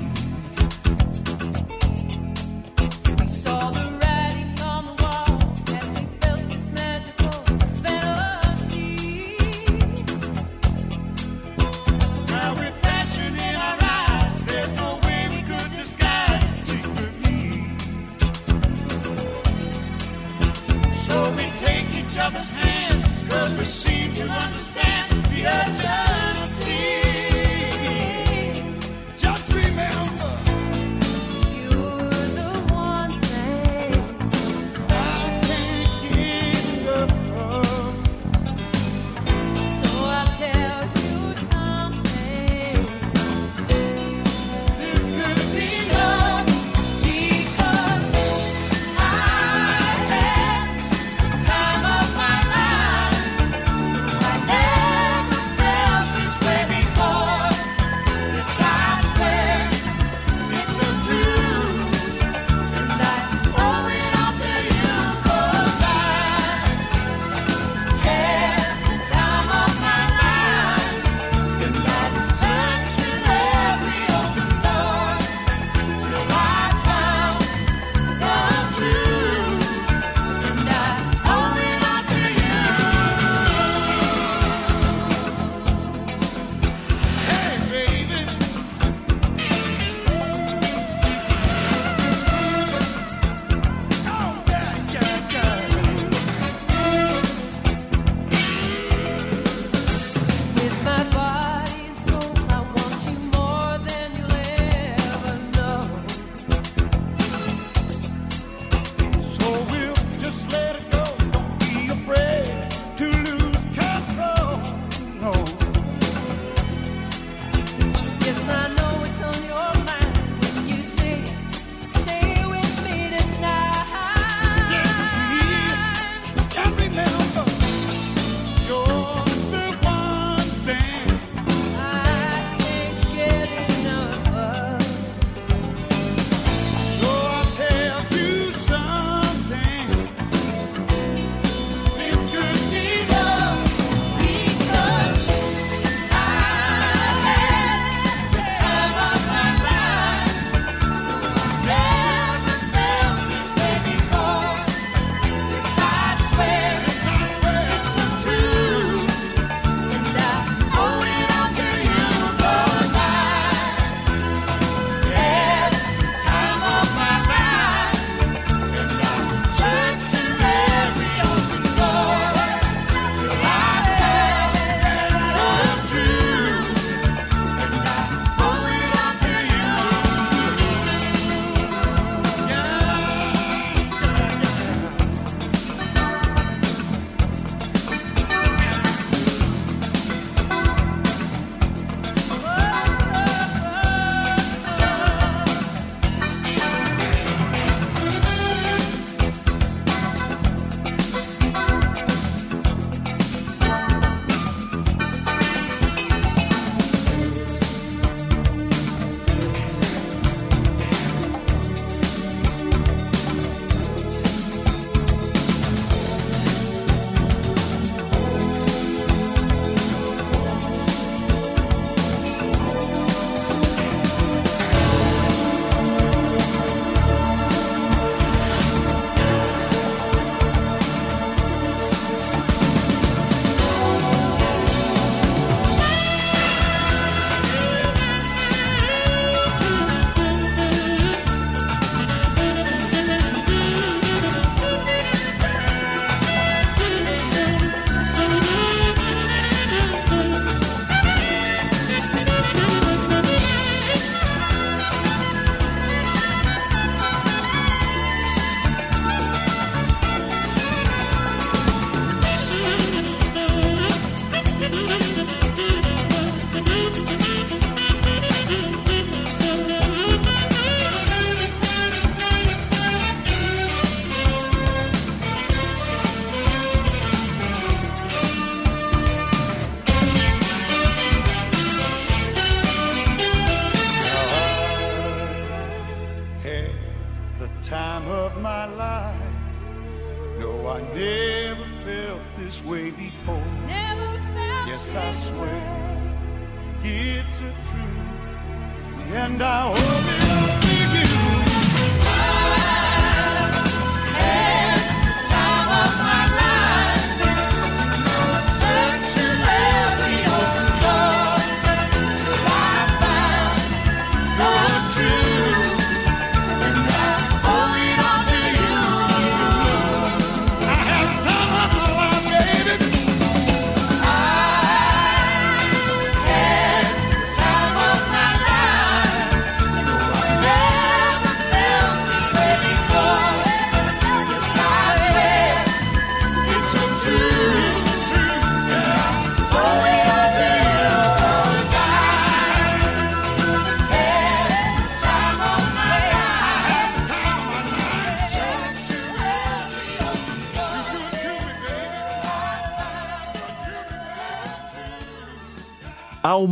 Understand the urgency.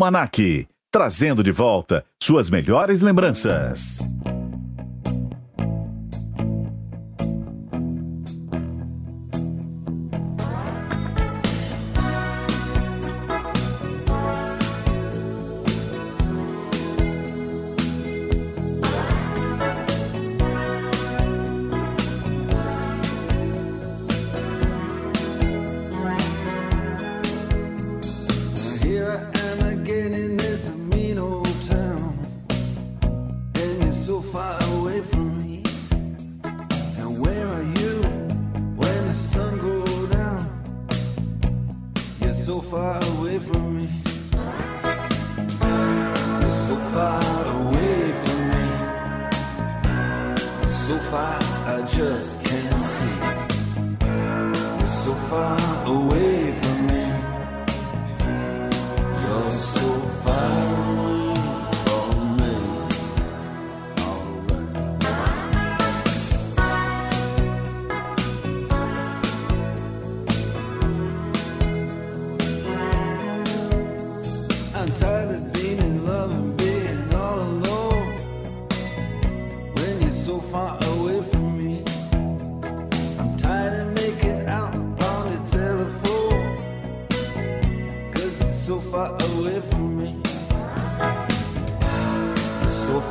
Almanac, trazendo de volta suas melhores lembranças.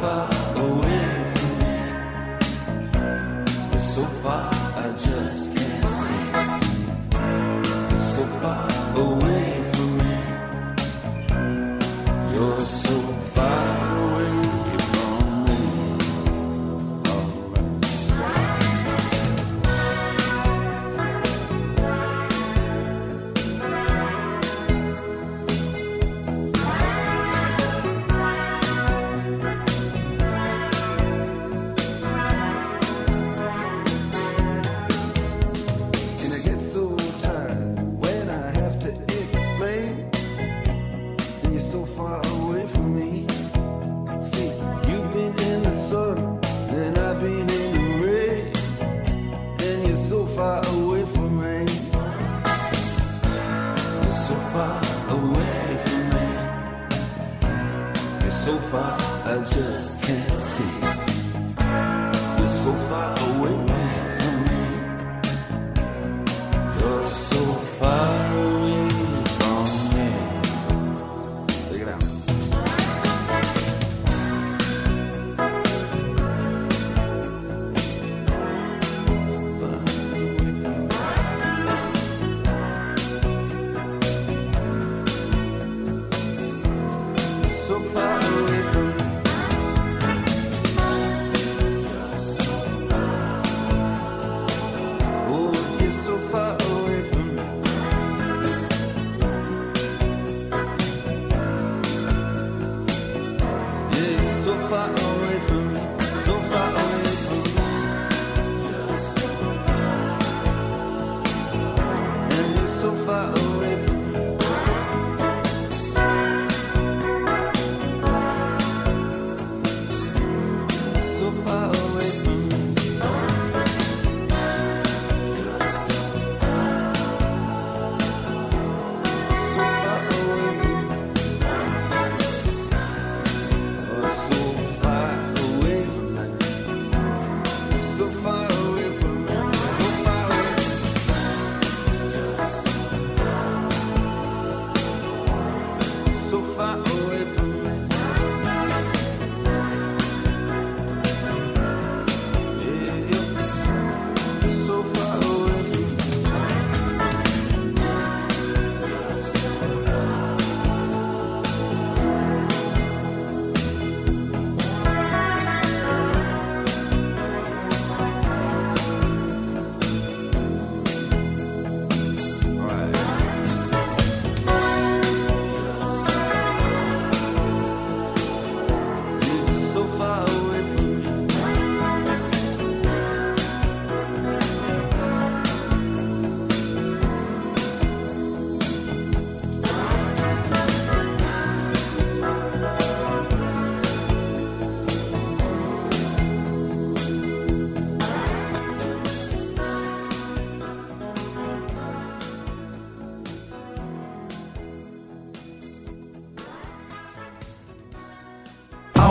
Far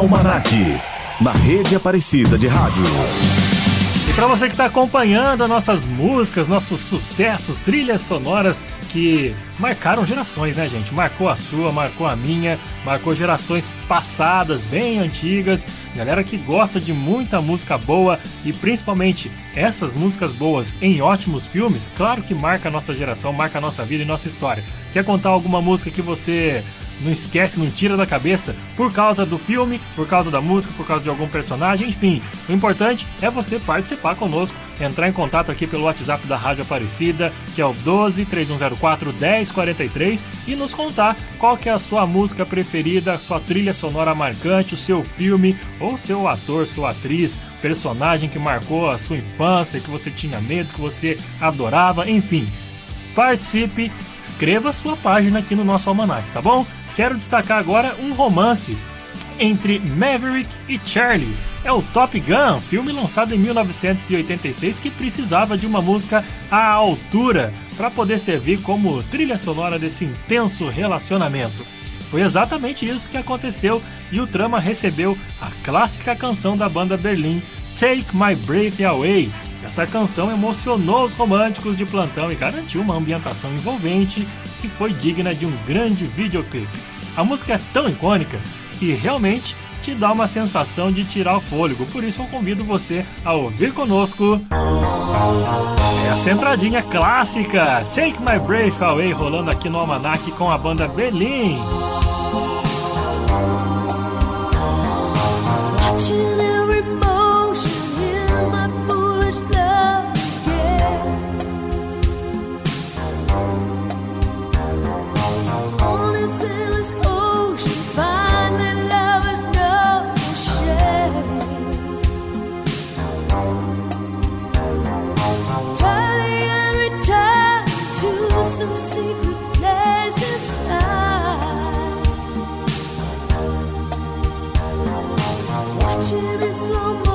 Almanac, na rede Aparecida de Rádio. E para você que está acompanhando as nossas músicas, nossos sucessos, trilhas sonoras que marcaram gerações, né, gente? Marcou a sua, marcou a minha, marcou gerações passadas, bem antigas. Galera que gosta de muita música boa e principalmente essas músicas boas em ótimos filmes, claro que marca a nossa geração, marca a nossa vida e nossa história. Quer contar alguma música que você não esquece, não tira da cabeça por causa do filme, por causa da música, por causa de algum personagem, enfim. O importante é você participar conosco, entrar em contato aqui pelo WhatsApp da Rádio Aparecida, que é o 12 3104 1043 e nos contar qual que é a sua música preferida, sua trilha sonora marcante, o seu filme ou seu ator, sua atriz, personagem que marcou a sua infância, que você tinha medo, que você adorava, enfim. Participe, escreva sua página aqui no nosso almanac, tá bom? Quero destacar agora um romance entre Maverick e Charlie. É o Top Gun, filme lançado em 1986 que precisava de uma música à altura para poder servir como trilha sonora desse intenso relacionamento. Foi exatamente isso que aconteceu e o trama recebeu a clássica canção da banda Berlim, Take My Breath Away. Essa canção emocionou os românticos de plantão e garantiu uma ambientação envolvente que foi digna de um grande videoclipe. A música é tão icônica que realmente te dá uma sensação de tirar o fôlego, por isso eu convido você a ouvir conosco essa entradinha clássica Take My Breath Away rolando aqui no Almanac com a banda Berlim. Watching Watching in slow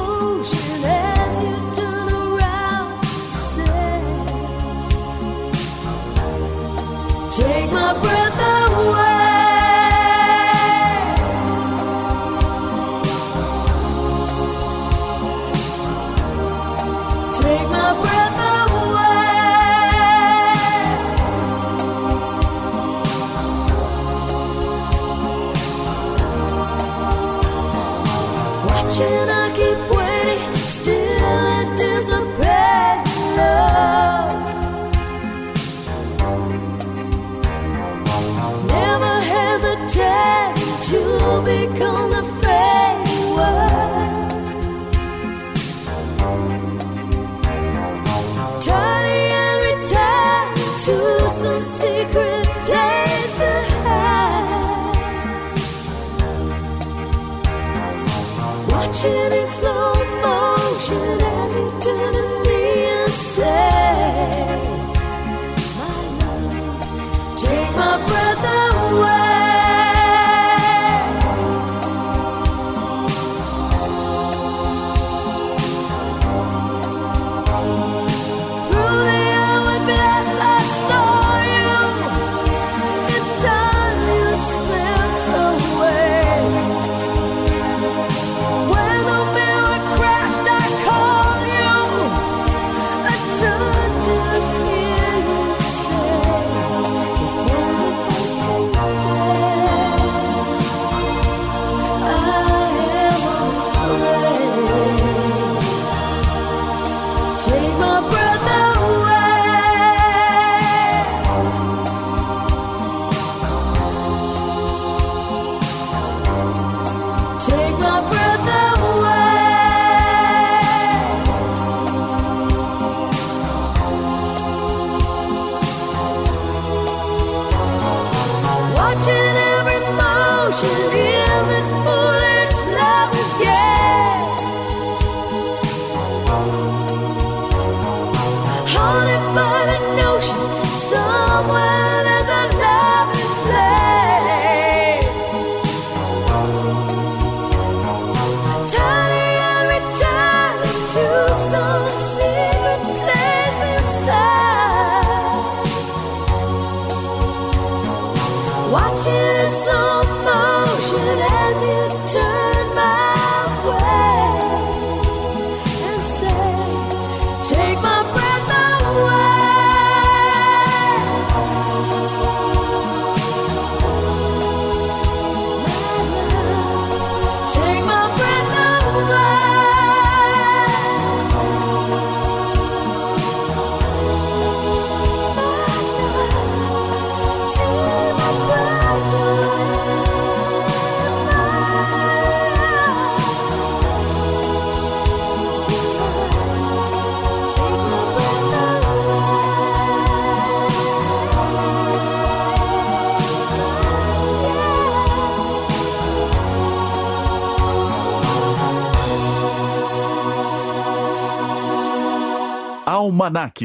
Almanac.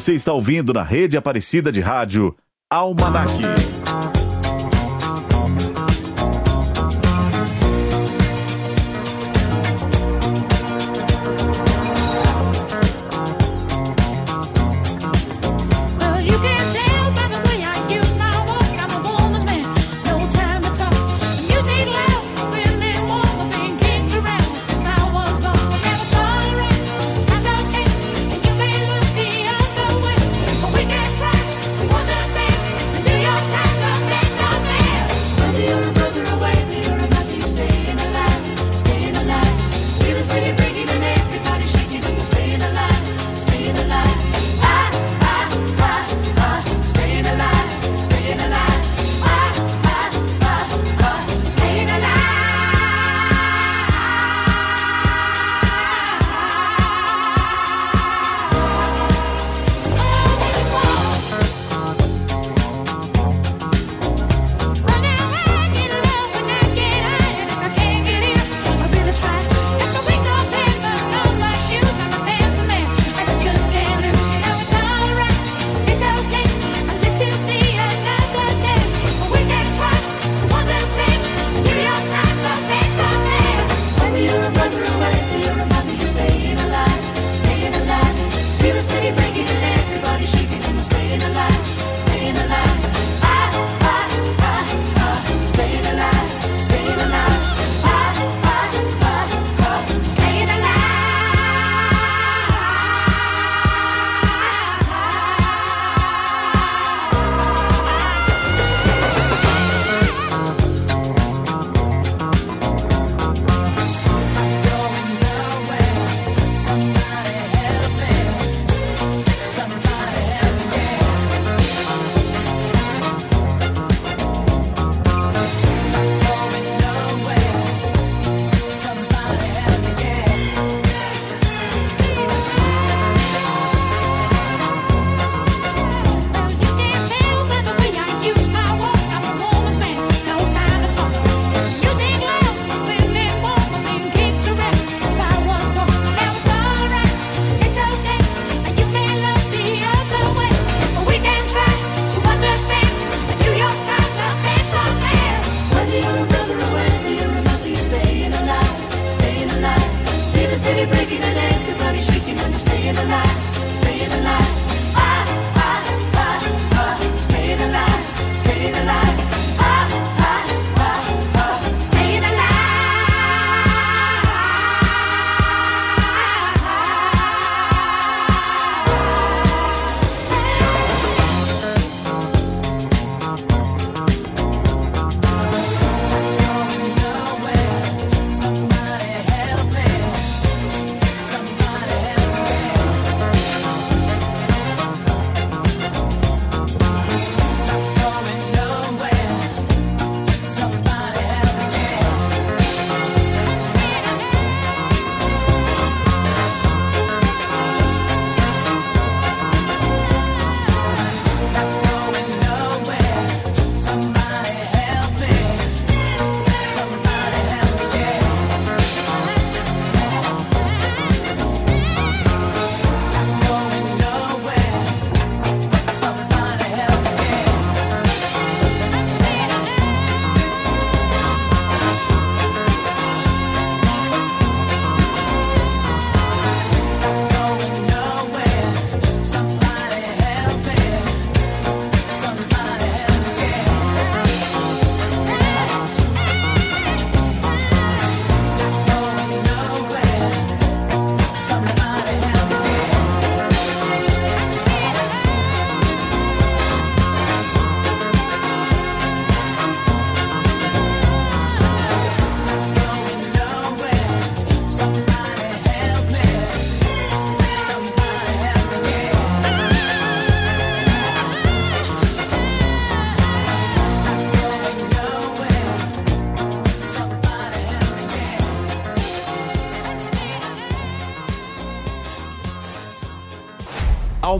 Você está ouvindo na rede Aparecida de Rádio Almanac.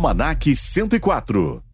Almanac 104.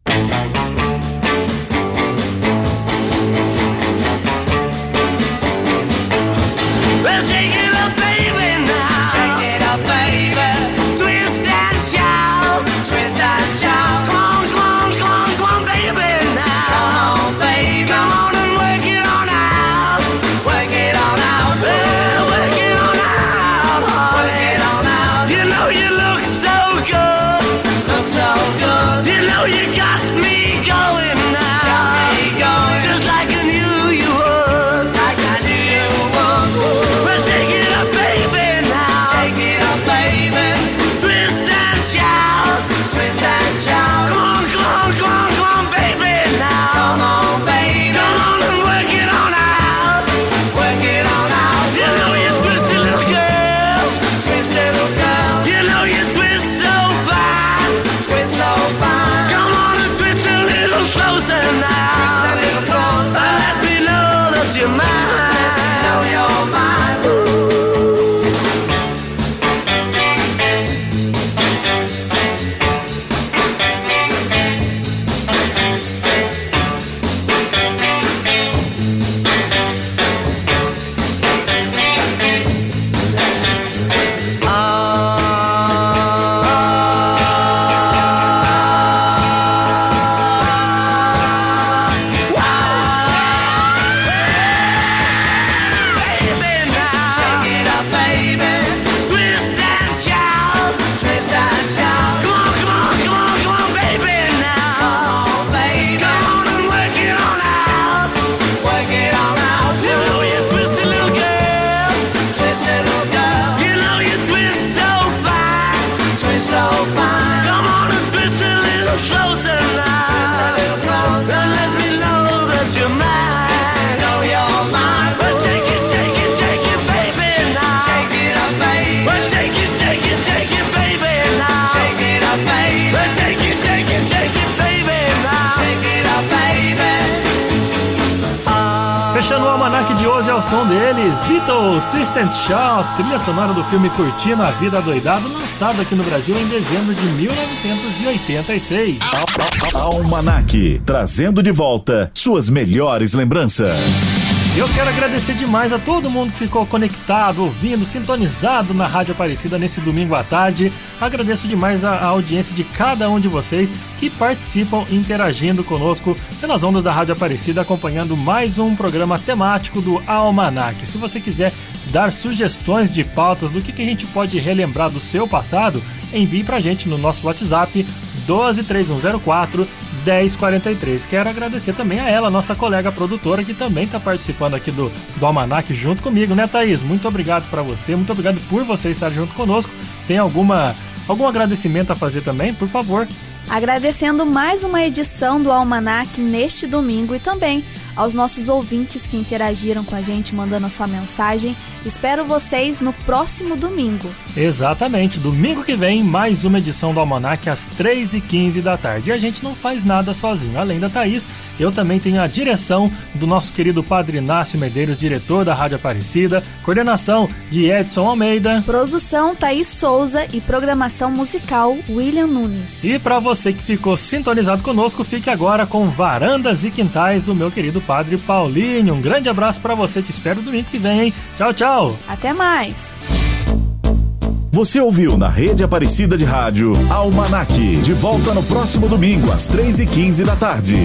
Trilha sonora do filme Curtindo a Vida Doidado, lançado aqui no Brasil em dezembro de 1986. Almanac, trazendo de volta suas melhores lembranças. Eu quero agradecer demais a todo mundo que ficou conectado, ouvindo, sintonizado na Rádio Aparecida nesse domingo à tarde. Agradeço demais a, a audiência de cada um de vocês que participam interagindo conosco pelas ondas da Rádio Aparecida, acompanhando mais um programa temático do Almanac. Se você quiser dar sugestões de pautas do que, que a gente pode relembrar do seu passado, envie pra gente no nosso WhatsApp 123104 1043. Quero agradecer também a ela, nossa colega produtora, que também está participando aqui do, do Almanac junto comigo, né, Thaís? Muito obrigado para você, muito obrigado por você estar junto conosco. Tem alguma algum agradecimento a fazer também, por favor? Agradecendo mais uma edição do Almanac neste domingo e também aos nossos ouvintes que interagiram com a gente, mandando a sua mensagem. Espero vocês no próximo domingo. Exatamente, domingo que vem, mais uma edição do Almanac às 3h15 da tarde. E a gente não faz nada sozinho, além da Thaís, eu também tenho a direção do nosso querido Padre Inácio Medeiros, diretor da Rádio Aparecida, coordenação de Edson Almeida. Produção Thaís Souza e programação musical William Nunes. E para você que ficou sintonizado conosco, fique agora com Varandas e Quintais do meu querido Padre Paulinho. Um grande abraço para você, te espero domingo que vem, hein? Tchau, tchau! Até mais! Você ouviu na Rede Aparecida de Rádio Almanac. De volta no próximo domingo, às 3h15 da tarde.